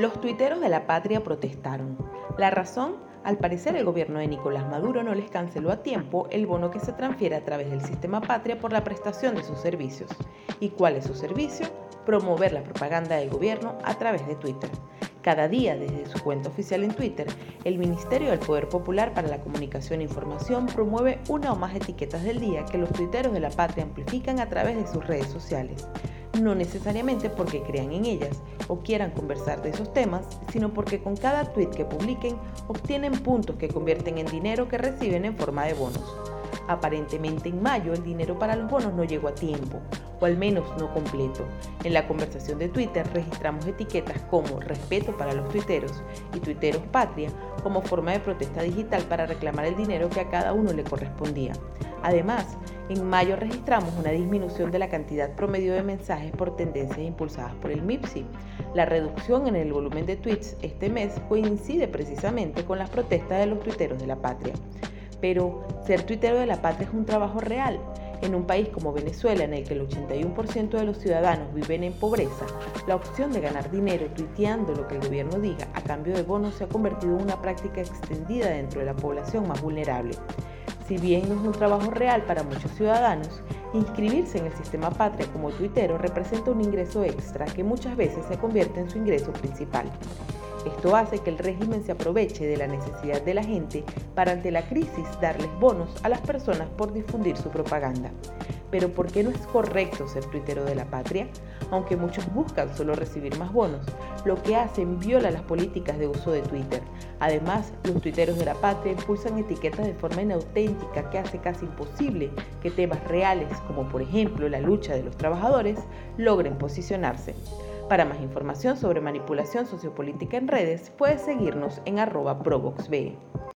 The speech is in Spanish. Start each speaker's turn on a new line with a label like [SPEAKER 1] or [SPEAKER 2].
[SPEAKER 1] Los tuiteros de la patria protestaron. La razón, al parecer el gobierno de Nicolás Maduro no les canceló a tiempo el bono que se transfiere a través del sistema patria por la prestación de sus servicios. ¿Y cuál es su servicio? Promover la propaganda del gobierno a través de Twitter. Cada día, desde su cuenta oficial en Twitter, el Ministerio del Poder Popular para la Comunicación e Información promueve una o más etiquetas del día que los tuiteros de la patria amplifican a través de sus redes sociales no necesariamente porque crean en ellas o quieran conversar de esos temas, sino porque con cada tweet que publiquen obtienen puntos que convierten en dinero que reciben en forma de bonos. Aparentemente en mayo el dinero para los bonos no llegó a tiempo, o al menos no completo. En la conversación de Twitter registramos etiquetas como respeto para los tuiteros y tuiteros patria como forma de protesta digital para reclamar el dinero que a cada uno le correspondía. Además, en mayo registramos una disminución de la cantidad promedio de mensajes por tendencias impulsadas por el MIPSI. La reducción en el volumen de tweets este mes coincide precisamente con las protestas de los tuiteros de la patria. Pero ser tuitero de la patria es un trabajo real. En un país como Venezuela, en el que el 81% de los ciudadanos viven en pobreza, la opción de ganar dinero tuiteando lo que el gobierno diga a cambio de bonos se ha convertido en una práctica extendida dentro de la población más vulnerable. Si bien no es un trabajo real para muchos ciudadanos, inscribirse en el sistema patria como tuitero representa un ingreso extra que muchas veces se convierte en su ingreso principal. Esto hace que el régimen se aproveche de la necesidad de la gente para ante la crisis darles bonos a las personas por difundir su propaganda. Pero ¿por qué no es correcto ser tuitero de la patria? Aunque muchos buscan solo recibir más bonos, lo que hacen viola las políticas de uso de Twitter. Además, los tuiteros de la patria impulsan etiquetas de forma inauténtica que hace casi imposible que temas reales, como por ejemplo la lucha de los trabajadores, logren posicionarse. Para más información sobre manipulación sociopolítica en redes, puedes seguirnos en arroba provoxbe.